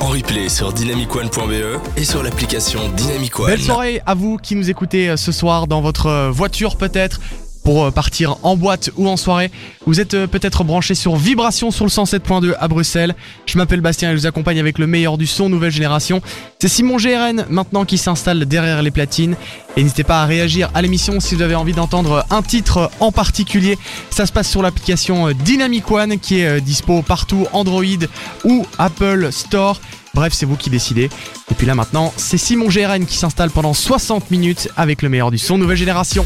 en replay sur dynamicone.be et sur l'application Dynamic One. Belle soirée à vous qui nous écoutez euh, ce soir dans votre euh, voiture peut-être pour euh, partir en boîte ou en soirée. Vous êtes euh, peut-être branché sur Vibration sur le 107.2 à Bruxelles. Je m'appelle Bastien et je vous accompagne avec le meilleur du son nouvelle génération. C'est Simon GRN maintenant qui s'installe derrière les platines. Et n'hésitez pas à réagir à l'émission si vous avez envie d'entendre un titre en particulier. Ça se passe sur l'application euh, Dynamic One qui est dispo partout Android ou Apple Store. Bref, c'est vous qui décidez. Et puis là maintenant, c'est Simon GRN qui s'installe pendant 60 minutes avec le meilleur du son nouvelle génération.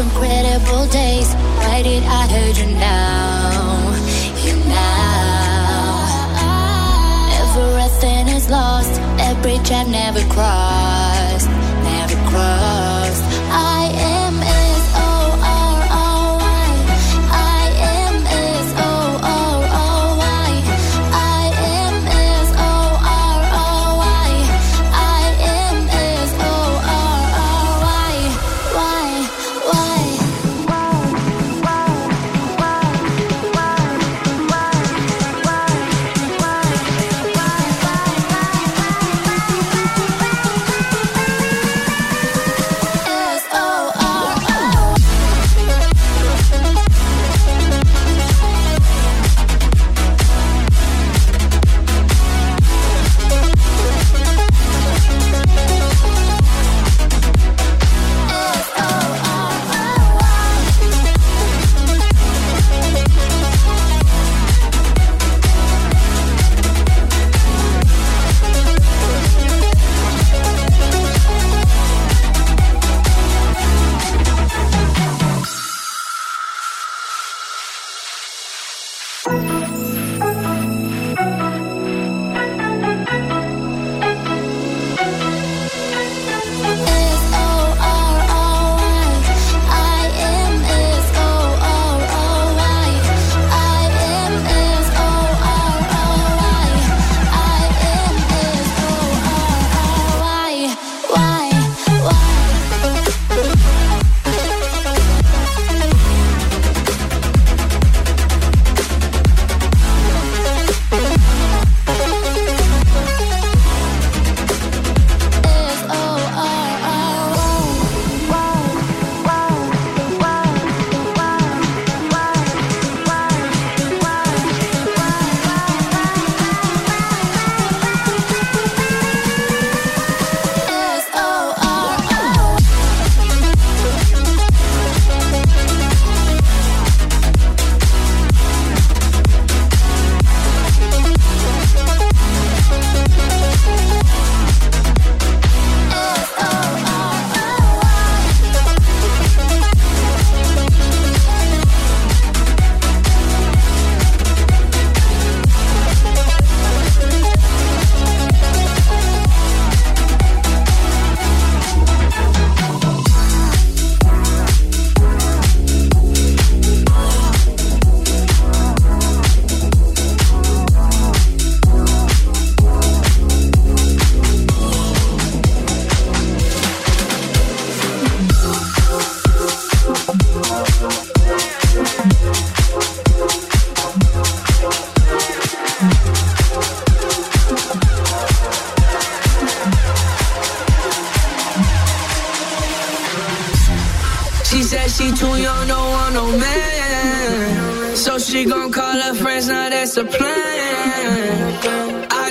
incredible days. Why did I hurt you now? You now. Everything is lost. Every bridge I've never crossed. Never crossed.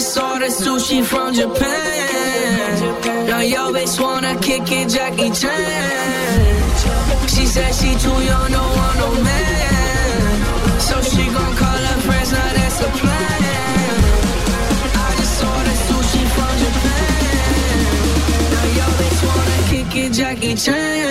just saw the sushi from Japan. Now yo bitch wanna kick it, Jackie Chan. She said she too young, no one, no man. So she gon' call her friends, now that's the plan. I just ordered sushi from Japan. Now yo bitch wanna kick it, Jackie Chan.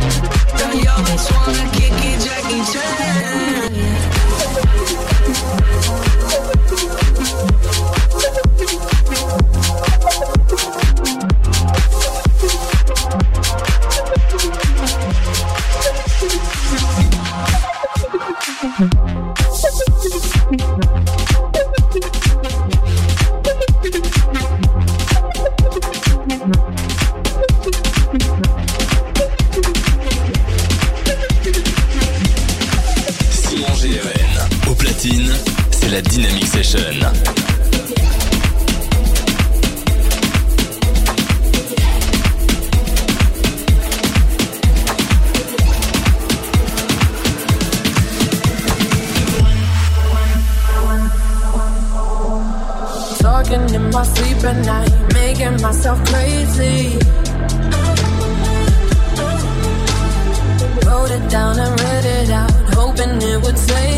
Thank up at night, making myself crazy. Wrote it down and read it out, hoping it would save.